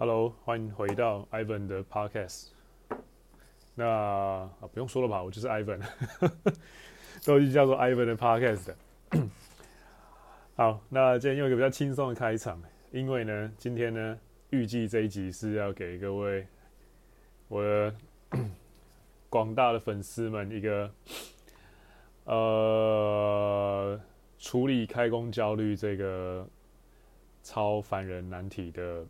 Hello，欢迎回到 Ivan 的 Podcast。那啊，不用说了吧，我就是 Ivan，都已经叫做 Ivan 的 Podcast。好，那今天用一个比较轻松的开场，因为呢，今天呢，预计这一集是要给各位我的 广大的粉丝们一个呃，处理开工焦虑这个超烦人难题的。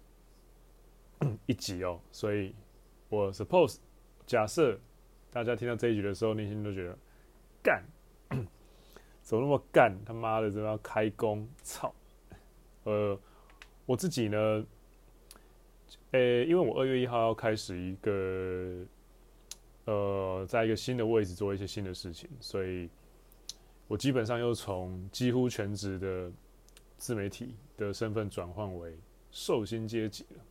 一集哦，所以我 suppose 假设大家听到这一集的时候，内心都觉得干，怎么那么干？他妈的，怎么要开工？操！呃，我自己呢，呃、因为我二月一号要开始一个呃，在一个新的位置做一些新的事情，所以我基本上又从几乎全职的自媒体的身份转换为受薪阶级了。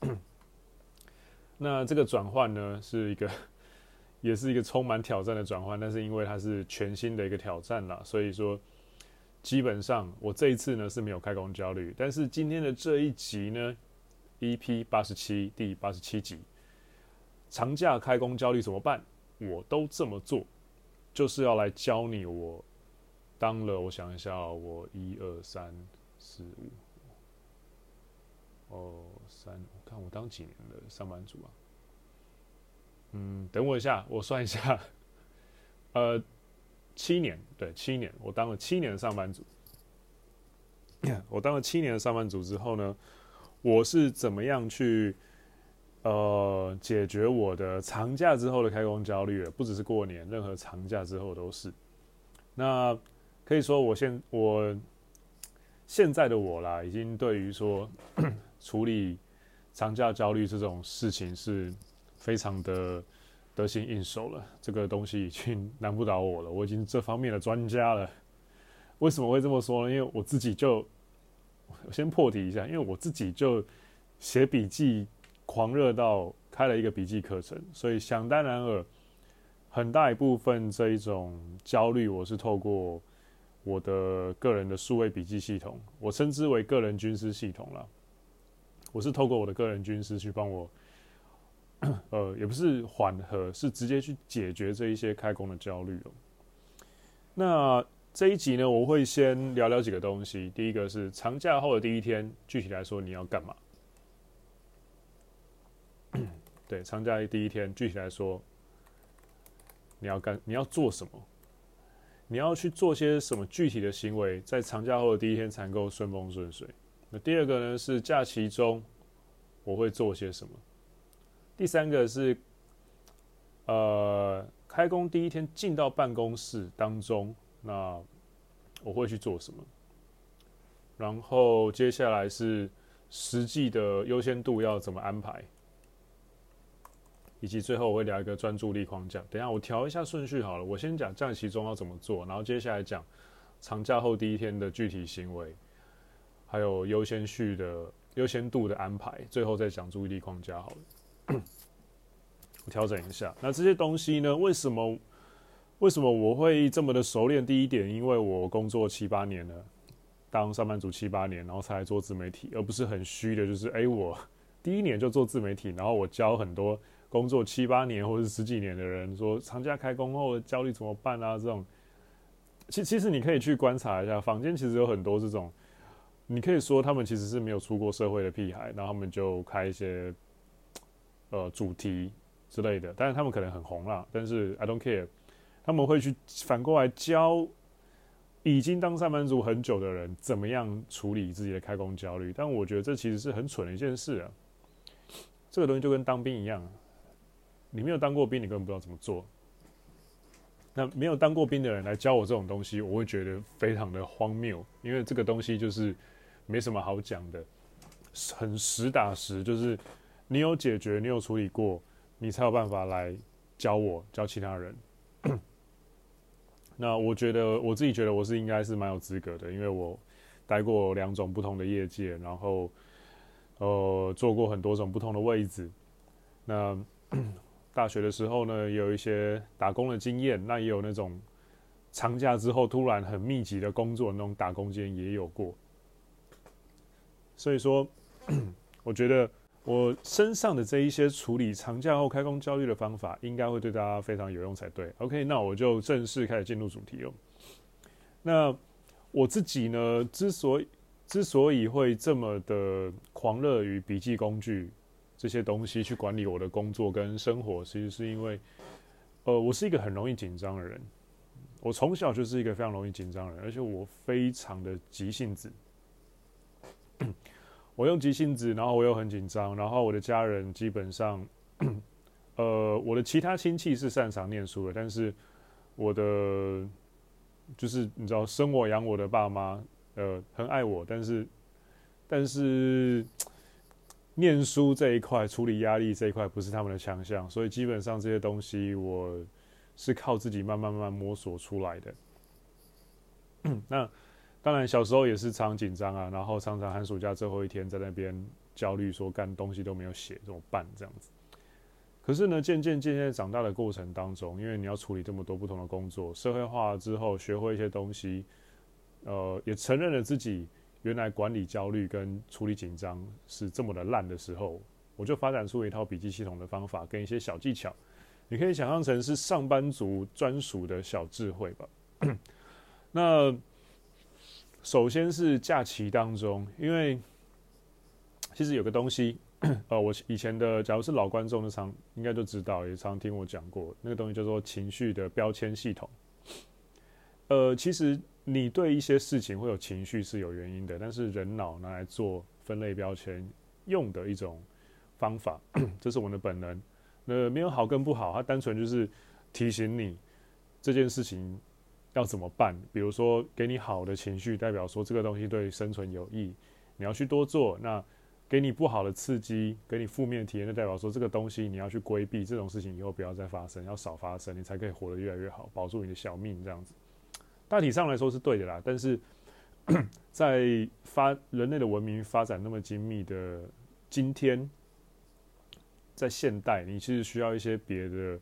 那这个转换呢，是一个，也是一个充满挑战的转换，但是因为它是全新的一个挑战啦，所以说基本上我这一次呢是没有开工焦虑，但是今天的这一集呢，EP 八十七第八十七集，长假开工焦虑怎么办？我都这么做，就是要来教你我当了，我想一下，我一二三四五。哦，三，看我当几年的上班族啊？嗯，等我一下，我算一下。呃，七年，对，七年，我当了七年的上班族。我当了七年的上班族之后呢，我是怎么样去呃解决我的长假之后的开工焦虑的？不只是过年，任何长假之后都是。那可以说，我现我现在的我啦，已经对于说。处理长假焦虑这种事情是非常的得心应手了，这个东西已经 难不倒我了，我已经这方面的专家了。为什么会这么说呢？因为我自己就我先破题一下，因为我自己就写笔记狂热到开了一个笔记课程，所以想当然尔，很大一部分这一种焦虑，我是透过我的个人的数位笔记系统，我称之为个人军师系统了。我是透过我的个人军师去帮我，呃，也不是缓和，是直接去解决这一些开工的焦虑哦。那这一集呢，我会先聊聊几个东西。第一个是长假后的第一天，具体来说你要干嘛？对，长假的第一天，具体来说你要干，你要做什么？你要去做些什么具体的行为，在长假后的第一天才能够顺风顺水？那第二个呢，是假期中我会做些什么？第三个是呃开工第一天进到办公室当中，那我会去做什么？然后接下来是实际的优先度要怎么安排？以及最后我会聊一个专注力框架。等下我调一下顺序好了，我先讲假期中要怎么做，然后接下来讲长假后第一天的具体行为。还有优先序的优先度的安排，最后再讲注意力框架好了。我调整一下，那这些东西呢？为什么为什么我会这么的熟练？第一点，因为我工作七八年了，当上班族七八年，然后才来做自媒体，而不是很虚的，就是哎，我第一年就做自媒体，然后我教很多工作七八年或者是十几年的人说，长假开工后焦虑怎么办啊？这种，其其实你可以去观察一下，坊间其实有很多这种。你可以说他们其实是没有出过社会的屁孩，然后他们就开一些呃主题之类的，但是他们可能很红啦。但是 I don't care，他们会去反过来教已经当上班族很久的人怎么样处理自己的开工焦虑。但我觉得这其实是很蠢的一件事啊。这个东西就跟当兵一样，你没有当过兵，你根本不知道怎么做。那没有当过兵的人来教我这种东西，我会觉得非常的荒谬，因为这个东西就是。没什么好讲的，很实打实，就是你有解决，你有处理过，你才有办法来教我，教其他人。那我觉得我自己觉得我是应该是蛮有资格的，因为我待过两种不同的业界，然后呃做过很多种不同的位置。那 大学的时候呢，有一些打工的经验，那也有那种长假之后突然很密集的工作那种打工经验也有过。所以说，我觉得我身上的这一些处理长假后开工焦虑的方法，应该会对大家非常有用才对。OK，那我就正式开始进入主题了。那我自己呢，之所以之所以会这么的狂热于笔记工具这些东西去管理我的工作跟生活，其实是因为，呃，我是一个很容易紧张的人。我从小就是一个非常容易紧张的人，而且我非常的急性子。我用急性子，然后我又很紧张，然后我的家人基本上，呃，我的其他亲戚是擅长念书的，但是我的就是你知道，生我养我的爸妈，呃，很爱我，但是但是念书这一块、处理压力这一块不是他们的强项，所以基本上这些东西我是靠自己慢慢慢慢摸索出来的。那。当然，小时候也是常紧张啊，然后常常寒暑假最后一天在那边焦虑，说干东西都没有写，怎么办？这样子。可是呢，渐渐渐渐长大的过程当中，因为你要处理这么多不同的工作，社会化之后，学会一些东西，呃，也承认了自己原来管理焦虑跟处理紧张是这么的烂的时候，我就发展出一套笔记系统的方法跟一些小技巧，你可以想象成是上班族专属的小智慧吧。那。首先是假期当中，因为 其实有个东西，呃，我以前的假如是老观众，的常应该都知道，也常听我讲过，那个东西叫做情绪的标签系统。呃，其实你对一些事情会有情绪是有原因的，但是人脑拿来做分类标签用的一种方法，这是我们的本能。那没有好跟不好，它单纯就是提醒你这件事情。要怎么办？比如说，给你好的情绪，代表说这个东西对生存有益，你要去多做；那给你不好的刺激，给你负面体验，就代表说这个东西你要去规避，这种事情以后不要再发生，要少发生，你才可以活得越来越好，保住你的小命。这样子，大体上来说是对的啦。但是 在发人类的文明发展那么精密的今天，在现代，你其实需要一些别的。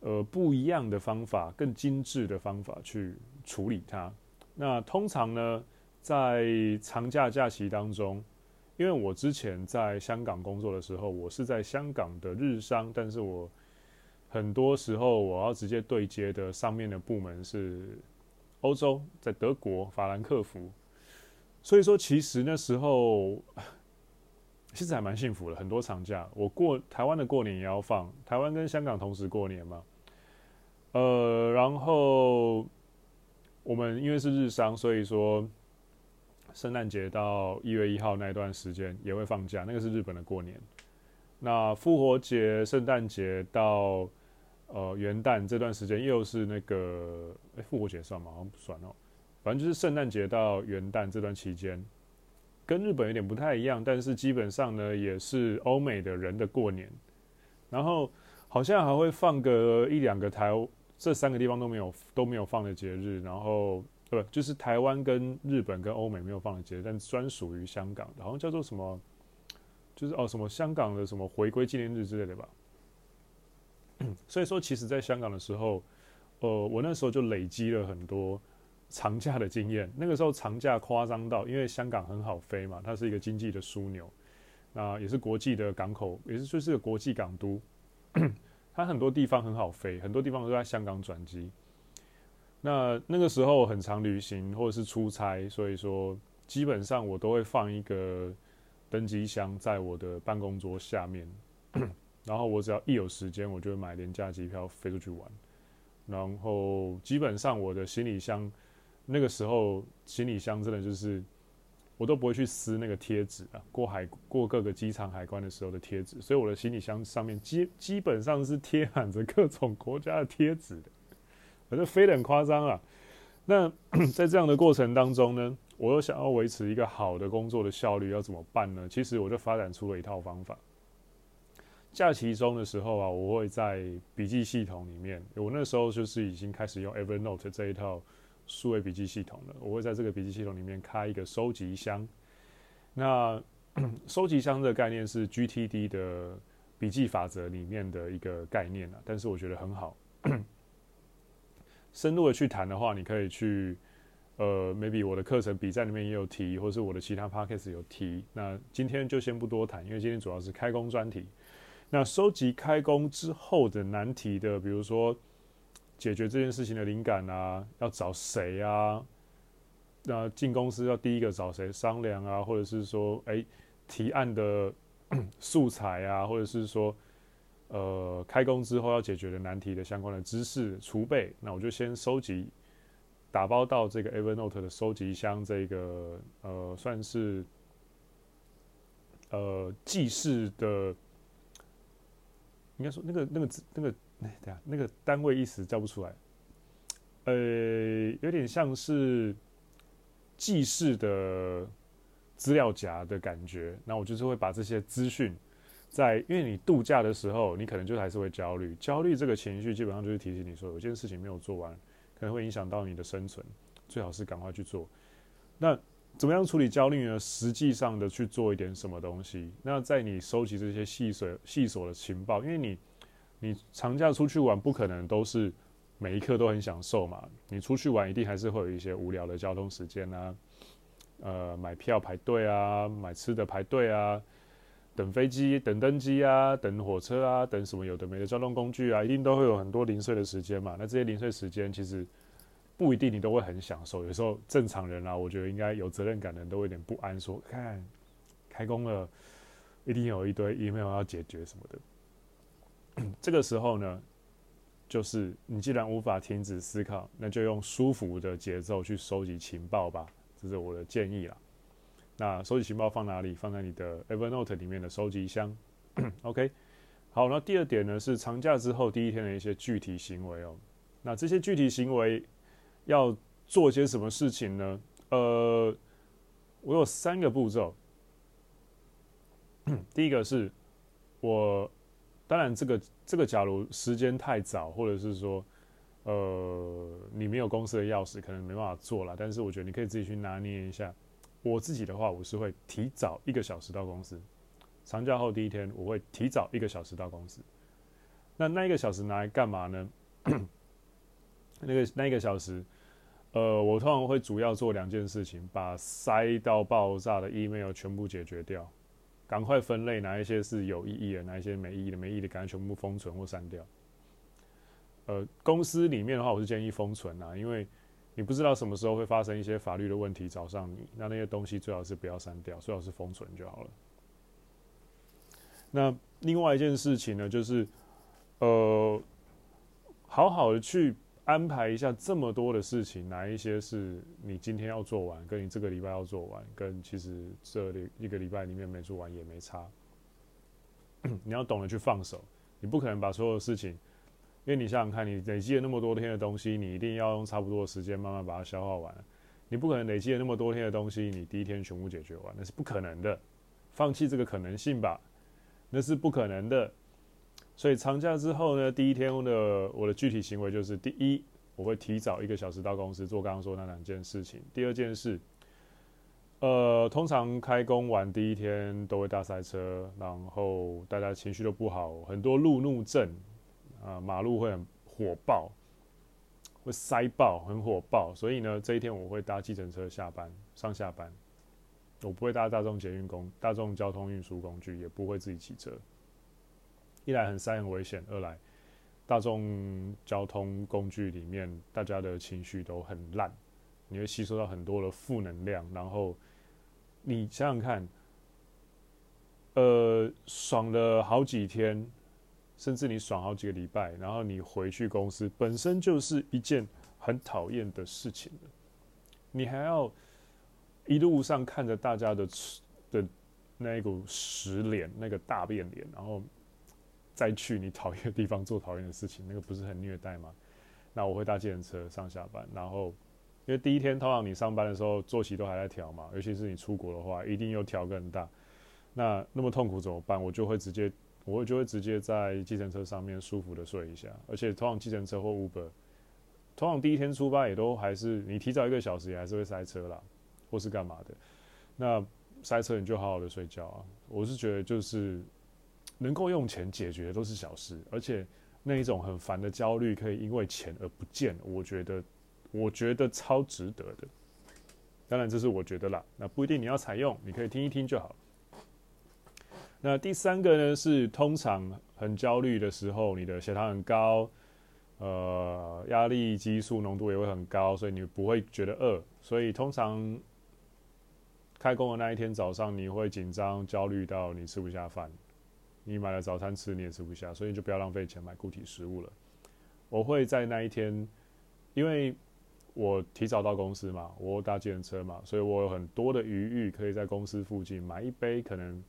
呃，不一样的方法，更精致的方法去处理它。那通常呢，在长假假期当中，因为我之前在香港工作的时候，我是在香港的日商，但是我很多时候我要直接对接的上面的部门是欧洲，在德国法兰克福，所以说其实那时候其实还蛮幸福的，很多长假，我过台湾的过年也要放，台湾跟香港同时过年嘛。呃，然后我们因为是日商，所以说圣诞节到一月一号那一段时间也会放假，那个是日本的过年。那复活节、圣诞节到呃元旦这段时间又是那个，哎，复活节算吗？好像不算哦。反正就是圣诞节到元旦这段期间，跟日本有点不太一样，但是基本上呢也是欧美的人的过年。然后好像还会放个一两个台。这三个地方都没有都没有放的节日，然后不就是台湾跟日本跟欧美没有放的节日，但专属于香港的，好像叫做什么，就是哦什么香港的什么回归纪念日之类的吧。所以说，其实在香港的时候，呃，我那时候就累积了很多长假的经验。那个时候长假夸张到，因为香港很好飞嘛，它是一个经济的枢纽，那也是国际的港口，也是就是个国际港都。它很多地方很好飞，很多地方都在香港转机。那那个时候很常旅行或者是出差，所以说基本上我都会放一个登机箱在我的办公桌下面，然后我只要一有时间，我就会买廉价机票飞出去玩。然后基本上我的行李箱，那个时候行李箱真的就是。我都不会去撕那个贴纸啊，过海过各个机场海关的时候的贴纸，所以我的行李箱上面基基本上是贴满着各种国家的贴纸的，反正飞得很夸张啊。那 在这样的过程当中呢，我又想要维持一个好的工作的效率，要怎么办呢？其实我就发展出了一套方法。假期中的时候啊，我会在笔记系统里面，我那时候就是已经开始用 Evernote 这一套。数位笔记系统的，我会在这个笔记系统里面开一个收集箱。那 收集箱的概念是 GTD 的笔记法则里面的一个概念啊，但是我觉得很好。深入的去谈的话，你可以去呃，maybe 我的课程比赛里面也有提，或是我的其他 podcast 有提。那今天就先不多谈，因为今天主要是开工专题。那收集开工之后的难题的，比如说解决这件事情的灵感啊，要找谁啊？那进公司要第一个找谁商量啊？或者是说，哎，提案的 素材啊，或者是说，呃，开工之后要解决的难题的相关的知识储备，那我就先收集。打包到这个 Evernote 的收集箱，这个呃算是呃记事的，应该说那个那个那个哎等下那个单位一时叫不出来，呃有点像是记事的资料夹的感觉。那我就是会把这些资讯在，因为你度假的时候，你可能就还是会焦虑，焦虑这个情绪基本上就是提醒你说有件事情没有做完。可能会影响到你的生存，最好是赶快去做。那怎么样处理焦虑呢？实际上的去做一点什么东西。那在你收集这些细碎细琐的情报，因为你你长假出去玩，不可能都是每一刻都很享受嘛。你出去玩一定还是会有一些无聊的交通时间啊，呃，买票排队啊，买吃的排队啊。等飞机、等登机啊，等火车啊，等什么有的没的交通工具啊，一定都会有很多零碎的时间嘛。那这些零碎时间其实不一定你都会很享受。有时候正常人啊，我觉得应该有责任感的人都有点不安，说看开工了，一定有一堆 email 要解决什么的。这个时候呢，就是你既然无法停止思考，那就用舒服的节奏去收集情报吧。这是我的建议啦。那收集情报放哪里？放在你的 Evernote 里面的收集箱。OK，好，那第二点呢是长假之后第一天的一些具体行为哦。那这些具体行为要做些什么事情呢？呃，我有三个步骤。第一个是我，当然这个这个，假如时间太早，或者是说，呃，你没有公司的钥匙，可能没办法做了。但是我觉得你可以自己去拿捏一下。我自己的话，我是会提早一个小时到公司。长假后第一天，我会提早一个小时到公司。那那一个小时拿来干嘛呢？那个那一个小时，呃，我通常会主要做两件事情：把塞到爆炸的 email 全部解决掉，赶快分类哪一些是有意义的，哪一些没意义的，没意义的赶快全部封存或删掉。呃，公司里面的话，我是建议封存啊，因为。你不知道什么时候会发生一些法律的问题找上你，那那些东西最好是不要删掉，最好是封存就好了。那另外一件事情呢，就是呃，好好的去安排一下这么多的事情，哪一些是你今天要做完，跟你这个礼拜要做完，跟其实这里一个礼拜里面没做完也没差。你要懂得去放手，你不可能把所有的事情。因为你想想看，你累积了那么多天的东西，你一定要用差不多的时间慢慢把它消化完。你不可能累积了那么多天的东西，你第一天全部解决完，那是不可能的。放弃这个可能性吧，那是不可能的。所以长假之后呢，第一天的我的具体行为就是：第一，我会提早一个小时到公司做刚刚说那两件事情；第二件事，呃，通常开工完第一天都会大塞车，然后大家情绪都不好，很多路怒症。啊，马路会很火爆，会塞爆，很火爆。所以呢，这一天我会搭计程车下班、上下班，我不会搭大众捷运工、大众交通运输工具，也不会自己骑车。一来很塞很危险，二来大众交通工具里面大家的情绪都很烂，你会吸收到很多的负能量。然后你想想看，呃，爽了好几天。甚至你爽好几个礼拜，然后你回去公司，本身就是一件很讨厌的事情。你还要一路上看着大家的的那一股屎脸，那个大便脸，然后再去你讨厌的地方做讨厌的事情，那个不是很虐待吗？那我会搭计程车上下班，然后因为第一天通常你上班的时候作息都还在调嘛，尤其是你出国的话，一定又调更大。那那么痛苦怎么办？我就会直接。我就会直接在计程车上面舒服的睡一下，而且通常计程车或 Uber，通常第一天出发也都还是你提早一个小时也还是会塞车啦，或是干嘛的。那塞车你就好好的睡觉啊。我是觉得就是能够用钱解决的都是小事，而且那一种很烦的焦虑可以因为钱而不见，我觉得我觉得超值得的。当然这是我觉得啦，那不一定你要采用，你可以听一听就好。那第三个呢，是通常很焦虑的时候，你的血糖很高，呃，压力激素浓度也会很高，所以你不会觉得饿。所以通常开工的那一天早上，你会紧张、焦虑到你吃不下饭。你买了早餐吃，你也吃不下，所以就不要浪费钱买固体食物了。我会在那一天，因为我提早到公司嘛，我搭计程车嘛，所以我有很多的余裕，可以在公司附近买一杯可能。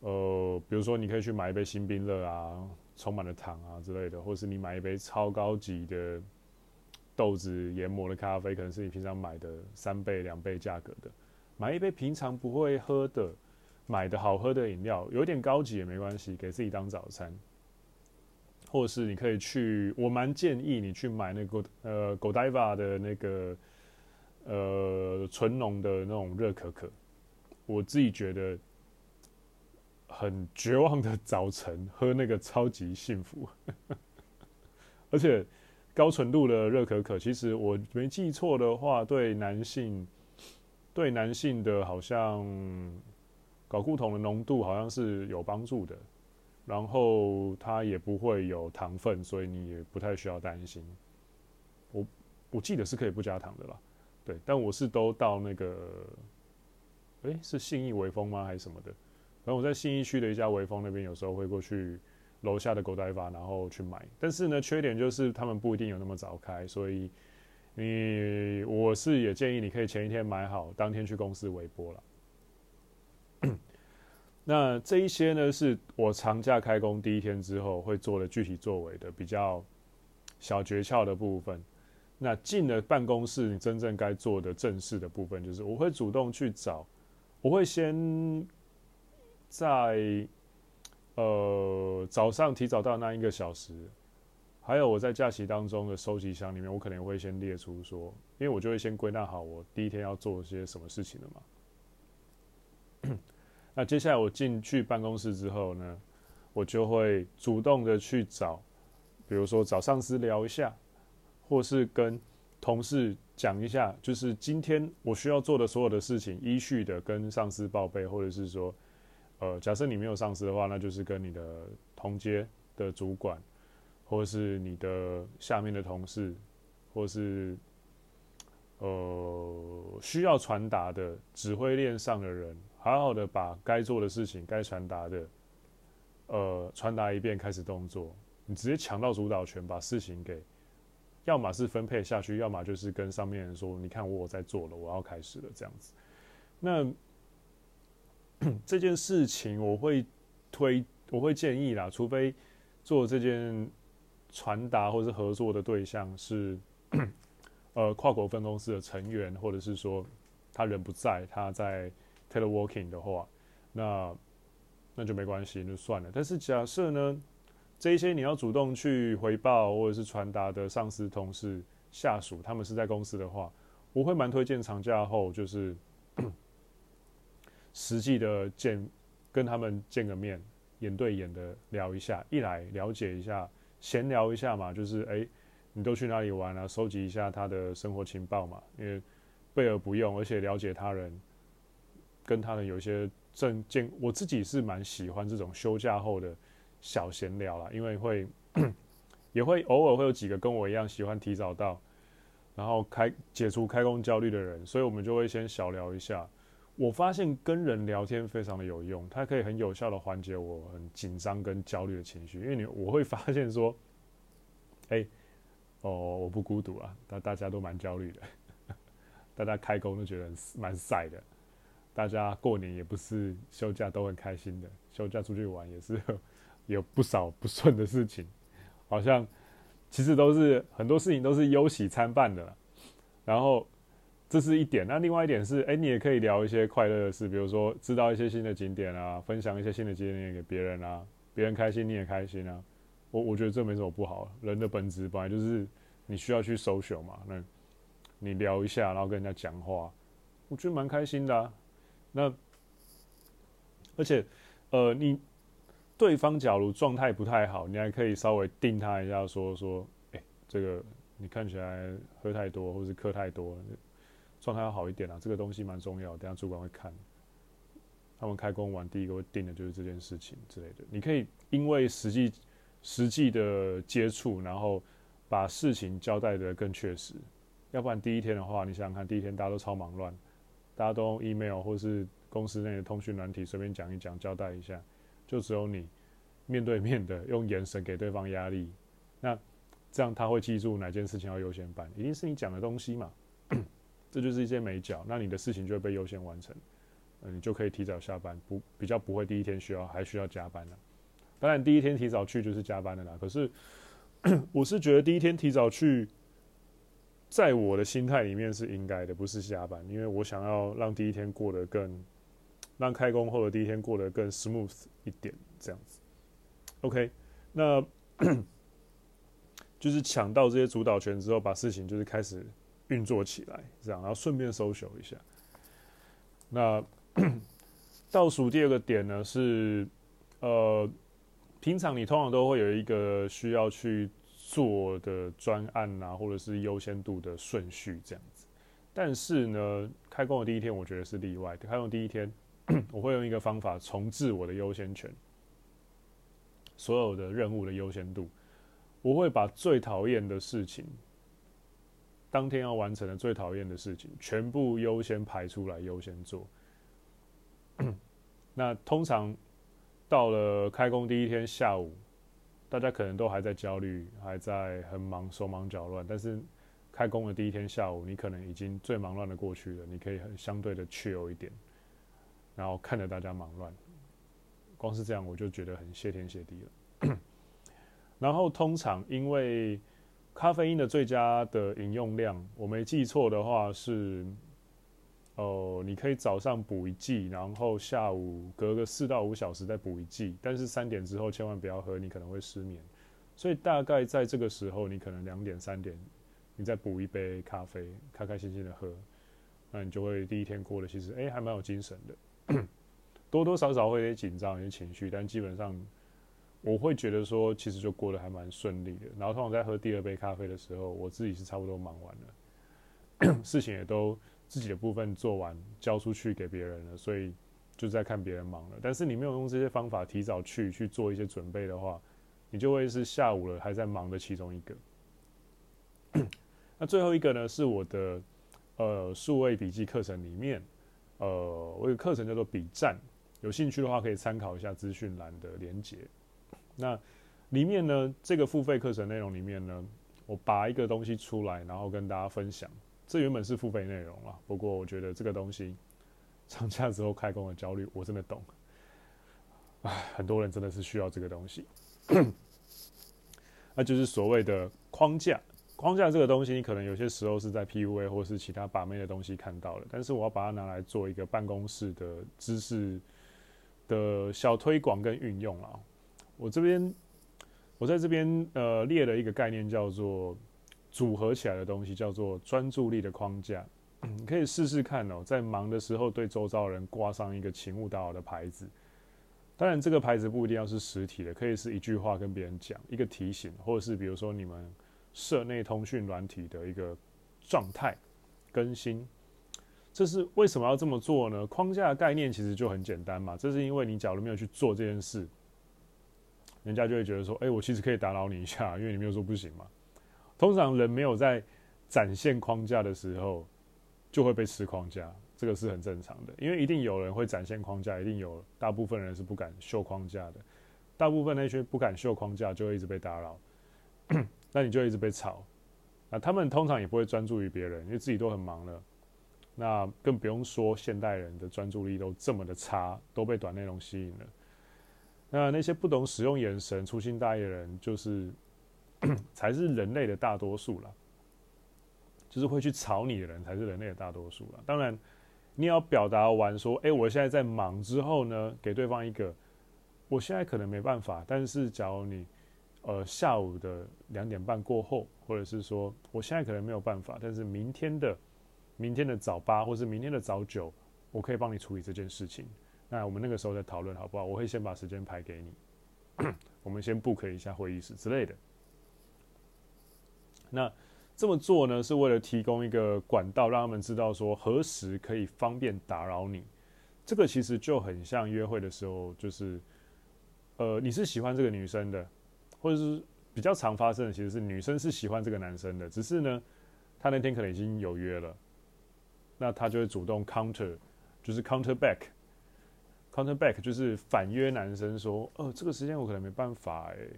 呃，比如说，你可以去买一杯星冰乐啊，充满了糖啊之类的，或是你买一杯超高级的豆子研磨的咖啡，可能是你平常买的三倍、两倍价格的。买一杯平常不会喝的、买的好喝的饮料，有点高级也没关系，给自己当早餐。或者是你可以去，我蛮建议你去买那个呃，Godiva 的那个呃纯浓的那种热可可，我自己觉得。很绝望的早晨，喝那个超级幸福，而且高纯度的热可可，其实我没记错的话，对男性，对男性的好像睾固酮的浓度好像是有帮助的，然后它也不会有糖分，所以你也不太需要担心。我我记得是可以不加糖的啦，对，但我是都到那个，诶，是信义微风吗？还是什么的？然后我在信义区的一家微风那边，有时候会过去楼下的 Godiva，然后去买。但是呢，缺点就是他们不一定有那么早开，所以你我是也建议你可以前一天买好，当天去公司微波了。那这一些呢，是我长假开工第一天之后会做的具体作为的比较小诀窍的部分。那进了办公室，你真正该做的正式的部分，就是我会主动去找，我会先。在呃早上提早到那一个小时，还有我在假期当中的收集箱里面，我可能会先列出说，因为我就会先归纳好我第一天要做些什么事情了嘛。那接下来我进去办公室之后呢，我就会主动的去找，比如说找上司聊一下，或是跟同事讲一下，就是今天我需要做的所有的事情，依序的跟上司报备，或者是说。呃，假设你没有上司的话，那就是跟你的同阶的主管，或是你的下面的同事，或是呃需要传达的指挥链上的人，好好的把该做的事情、该传达的，呃，传达一遍，开始动作。你直接抢到主导权，把事情给，要么是分配下去，要么就是跟上面说：“你看，我在做了，我要开始了。”这样子，那。这件事情我会推，我会建议啦，除非做这件传达或是合作的对象是 呃跨国分公司的成员，或者是说他人不在，他在 teleworking 的话，那那就没关系，就算了。但是假设呢，这一些你要主动去回报或者是传达的上司、同事、下属，他们是在公司的话，我会蛮推荐长假后就是。实际的见，跟他们见个面，眼对眼的聊一下，一来了解一下，闲聊一下嘛，就是哎、你都去哪里玩啊？收集一下他的生活情报嘛，因为备而不用，而且了解他人，跟他人有一些正见，我自己是蛮喜欢这种休假后的小闲聊啦，因为会 也会偶尔会有几个跟我一样喜欢提早到，然后开解除开工焦虑的人，所以我们就会先小聊一下。我发现跟人聊天非常的有用，它可以很有效的缓解我很紧张跟焦虑的情绪。因为你我会发现说，哎，哦，我不孤独啊，大大家都蛮焦虑的，大家开工都觉得蛮晒的，大家过年也不是休假都很开心的，休假出去玩也是 有不少不顺的事情，好像其实都是很多事情都是忧喜参半的，然后。这是一点，那另外一点是，哎，你也可以聊一些快乐的事，比如说知道一些新的景点啊，分享一些新的经验给别人啊，别人开心你也开心啊。我我觉得这没什么不好，人的本质本来就是你需要去收手嘛，那你聊一下，然后跟人家讲话，我觉得蛮开心的啊。那而且，呃，你对方假如状态不太好，你还可以稍微定他一下说，说，哎，这个你看起来喝太多，或是嗑太多。状状态要好一点啊，这个东西蛮重要，等下主管会看。他们开工完第一个会定的就是这件事情之类的。你可以因为实际实际的接触，然后把事情交代的更确实。要不然第一天的话，你想想看，第一天大家都超忙乱，大家都用 email 或是公司内的通讯软体随便讲一讲，交代一下，就只有你面对面的用眼神给对方压力。那这样他会记住哪件事情要优先办，一定是你讲的东西嘛。这就是一些美角，那你的事情就会被优先完成。嗯，你就可以提早下班，不比较不会第一天需要还需要加班了。当然第一天提早去就是加班的啦。可是 我是觉得第一天提早去，在我的心态里面是应该的，不是加班，因为我想要让第一天过得更，让开工后的第一天过得更 smooth 一点，这样子。OK，那 就是抢到这些主导权之后，把事情就是开始运作起来，这样，然后顺便收修一下。那 倒数第二个点呢是，呃，平常你通常都会有一个需要去做的专案啊，或者是优先度的顺序这样子。但是呢，开工的第一天，我觉得是例外。开工第一天，我会用一个方法重置我的优先权，所有的任务的优先度，我会把最讨厌的事情，当天要完成的最讨厌的事情，全部优先排出来，优先做。那通常到了开工第一天下午，大家可能都还在焦虑，还在很忙，手忙脚乱。但是开工的第一天下午，你可能已经最忙乱的过去了，你可以很相对的去悠一点，然后看着大家忙乱。光是这样，我就觉得很谢天谢地了。然后通常因为咖啡因的最佳的饮用量，我没记错的话是，哦，你可以早上补一剂，然后下午隔个四到五小时再补一剂，但是三点之后千万不要喝，你可能会失眠。所以大概在这个时候，你可能两点三点，你再补一杯咖啡，开开心心的喝，那你就会第一天过得其实哎还蛮有精神的，多多少少会有点紧张，有点情绪，但基本上。我会觉得说，其实就过得还蛮顺利的。然后通常在喝第二杯咖啡的时候，我自己是差不多忙完了，事情也都自己的部分做完，交出去给别人了，所以就在看别人忙了。但是你没有用这些方法提早去去做一些准备的话，你就会是下午了还在忙的其中一个。那最后一个呢，是我的呃数位笔记课程里面，呃，我有课程叫做笔战，有兴趣的话可以参考一下资讯栏的连结。那里面呢，这个付费课程内容里面呢，我拔一个东西出来，然后跟大家分享。这原本是付费内容啊，不过我觉得这个东西涨价之后开工的焦虑，我真的懂。唉，很多人真的是需要这个东西。那就是所谓的框架。框架这个东西，你可能有些时候是在 PUA 或是其他把妹的东西看到了，但是我要把它拿来做一个办公室的知识的小推广跟运用啊。我这边，我在这边呃列了一个概念，叫做组合起来的东西，叫做专注力的框架。你可以试试看哦，在忙的时候对周遭人挂上一个请勿打扰的牌子。当然，这个牌子不一定要是实体的，可以是一句话跟别人讲，一个提醒，或者是比如说你们社内通讯软体的一个状态更新。这是为什么要这么做呢？框架的概念其实就很简单嘛，这是因为你假如没有去做这件事。人家就会觉得说，哎、我其实可以打扰你一下，因为你没有说不行嘛。通常人没有在展现框架的时候，就会被吃框架，这个是很正常的。因为一定有人会展现框架，一定有大部分人是不敢秀框架的。大部分那些不敢秀框架，就会一直被打扰，那你就一直被吵。那他们通常也不会专注于别人，因为自己都很忙了。那更不用说现代人的专注力都这么的差，都被短内容吸引了。那那些不懂使用眼神、粗心大意的人，就是才是人类的大多数了。就是会去吵你的人，才是人类的大多数了。当然，你要表达完说：“哎，我现在在忙。”之后呢，给对方一个，我现在可能没办法。但是，假如你呃下午的两点半过后，或者是说我现在可能没有办法，但是明天的明天的早八，或是明天的早九，我可以帮你处理这件事情。那我们那个时候再讨论好不好？我会先把时间排给你，我们先 book 一下会议室之类的。那这么做呢，是为了提供一个管道，让他们知道说何时可以方便打扰你。这个其实就很像约会的时候，就是，呃，你是喜欢这个女生的，或者是比较常发生的，其实是女生是喜欢这个男生的，只是呢，他那天可能已经有约了，那他就会主动 counter，就是 counter back，counter back 就是反约男生说，呃，这个时间我可能没办法诶。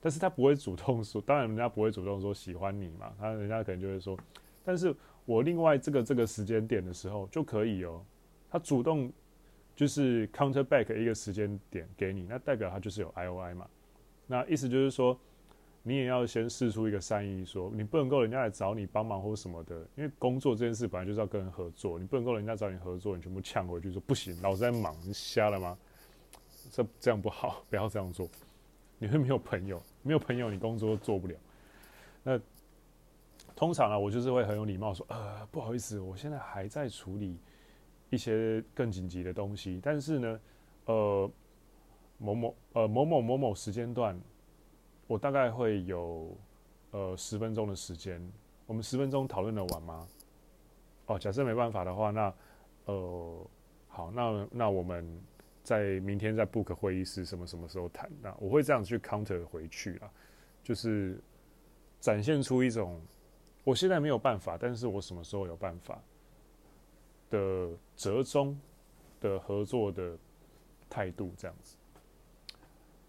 但是他不会主动说，当然人家不会主动说喜欢你嘛，他人家可能就会说，但是我另外这个这个时间点的时候就可以哦，他主动就是 counter back 一个时间点给你，那代表他就是有 I O I 嘛，那意思就是说，你也要先试出一个善意说，说你不能够人家来找你帮忙或什么的，因为工作这件事本来就是要跟人合作，你不能够人家找你合作，你全部呛回去说不行，老子在忙，你瞎了吗？这这样不好，不要这样做。你会没有朋友，没有朋友，你工作做不了。那通常啊，我就是会很有礼貌说，呃，不好意思，我现在还在处理一些更紧急的东西，但是呢，呃，某某呃某某某某时间段，我大概会有呃十分钟的时间，我们十分钟讨论得完吗？哦，假设没办法的话，那呃，好，那那我们。在明天在 book 会议室，什么什么时候谈？那我会这样去 counter 回去啊，就是展现出一种我现在没有办法，但是我什么时候有办法的折中的合作的态度这样子。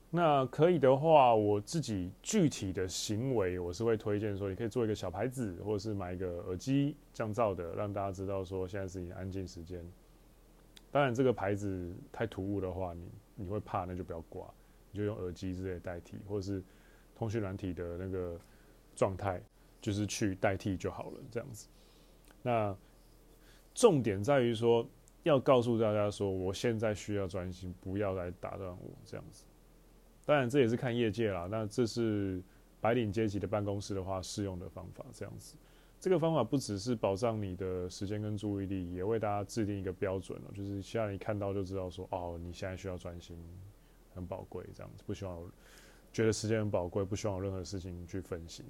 那可以的话，我自己具体的行为，我是会推荐说，你可以做一个小牌子，或者是买一个耳机降噪的，让大家知道说现在是你的安静时间。当然，这个牌子太突兀的话，你你会怕，那就不要挂，你就用耳机之类代替，或者是通讯软体的那个状态，就是去代替就好了，这样子。那重点在于说，要告诉大家说，我现在需要专心，不要来打断我，这样子。当然，这也是看业界啦，那这是白领阶级的办公室的话适用的方法，这样子。这个方法不只是保障你的时间跟注意力，也为大家制定一个标准了，就是希望你看到就知道说，哦，你现在需要专心，很宝贵，这样子不希望觉得时间很宝贵，不希望有任何事情去分心，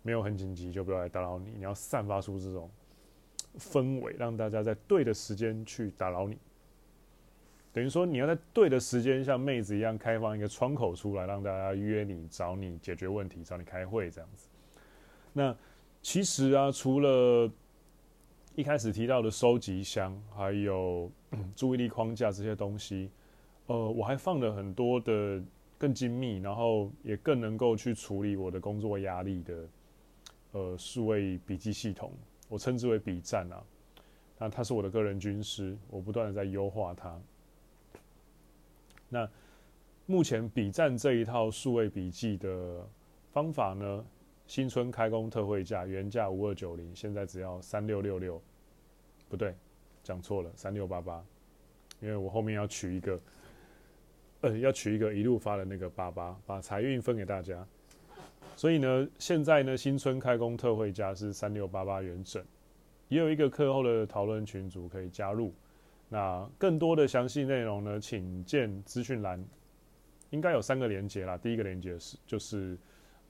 没有很紧急就不要来打扰你，你要散发出这种氛围，让大家在对的时间去打扰你，等于说你要在对的时间像妹子一样开放一个窗口出来，让大家约你、找你解决问题、找你开会这样子，那。其实啊，除了一开始提到的收集箱，还有 注意力框架这些东西，呃，我还放了很多的更精密，然后也更能够去处理我的工作压力的，呃，数位笔记系统，我称之为笔战啊。那它是我的个人军师，我不断的在优化它。那目前笔战这一套数位笔记的方法呢？新春开工特惠价，原价五二九零，现在只要三六六六，不对，讲错了，三六八八，因为我后面要取一个，呃，要取一个一路发的那个八八，把财运分给大家。所以呢，现在呢，新春开工特惠价是三六八八元整，也有一个课后的讨论群组可以加入。那更多的详细内容呢，请见资讯栏，应该有三个连接啦。第一个连接是就是。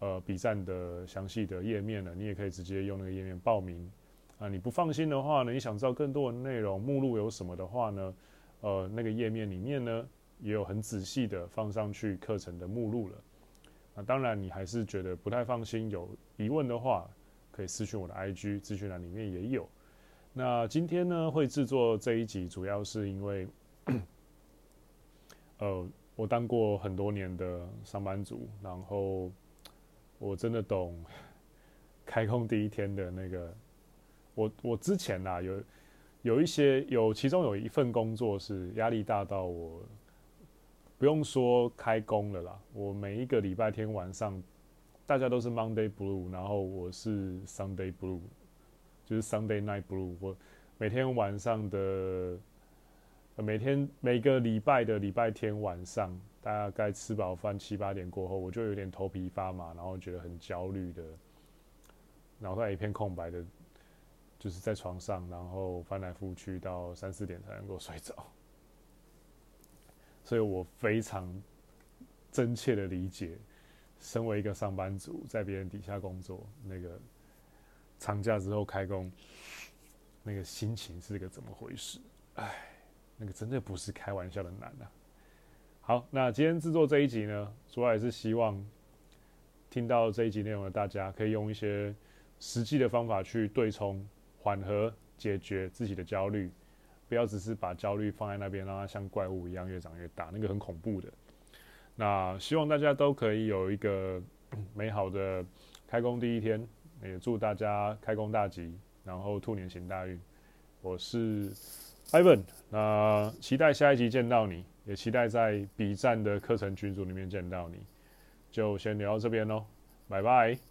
呃，笔战的详细的页面呢，你也可以直接用那个页面报名啊。你不放心的话呢，你想知道更多的内容，目录有什么的话呢？呃，那个页面里面呢，也有很仔细的放上去课程的目录了。那当然，你还是觉得不太放心，有疑问的话，可以私讯我的 IG，资讯栏里面也有。那今天呢，会制作这一集，主要是因为，呃，我当过很多年的上班族，然后。我真的懂 开工第一天的那个，我我之前呐有有一些有其中有一份工作是压力大到我不用说开工了啦，我每一个礼拜天晚上大家都是 Monday Blue，然后我是 Sunday Blue，就是 Sunday Night Blue，我每天晚上的每天每个礼拜的礼拜天晚上。大概吃饱饭七八点过后，我就有点头皮发麻，然后觉得很焦虑的，脑袋一片空白的，就是在床上，然后翻来覆去到三四点才能够睡着。所以我非常真切的理解，身为一个上班族，在别人底下工作，那个长假之后开工，那个心情是个怎么回事？哎，那个真的不是开玩笑的难啊。好，那今天制作这一集呢，主要也是希望听到这一集内容的大家，可以用一些实际的方法去对冲、缓和、解决自己的焦虑，不要只是把焦虑放在那边，让它像怪物一样越长越大，那个很恐怖的。那希望大家都可以有一个美好的开工第一天，也祝大家开工大吉，然后兔年行大运。我是 Ivan，那期待下一集见到你，也期待在 B 站的课程群组里面见到你。就先聊到这边喽，拜拜。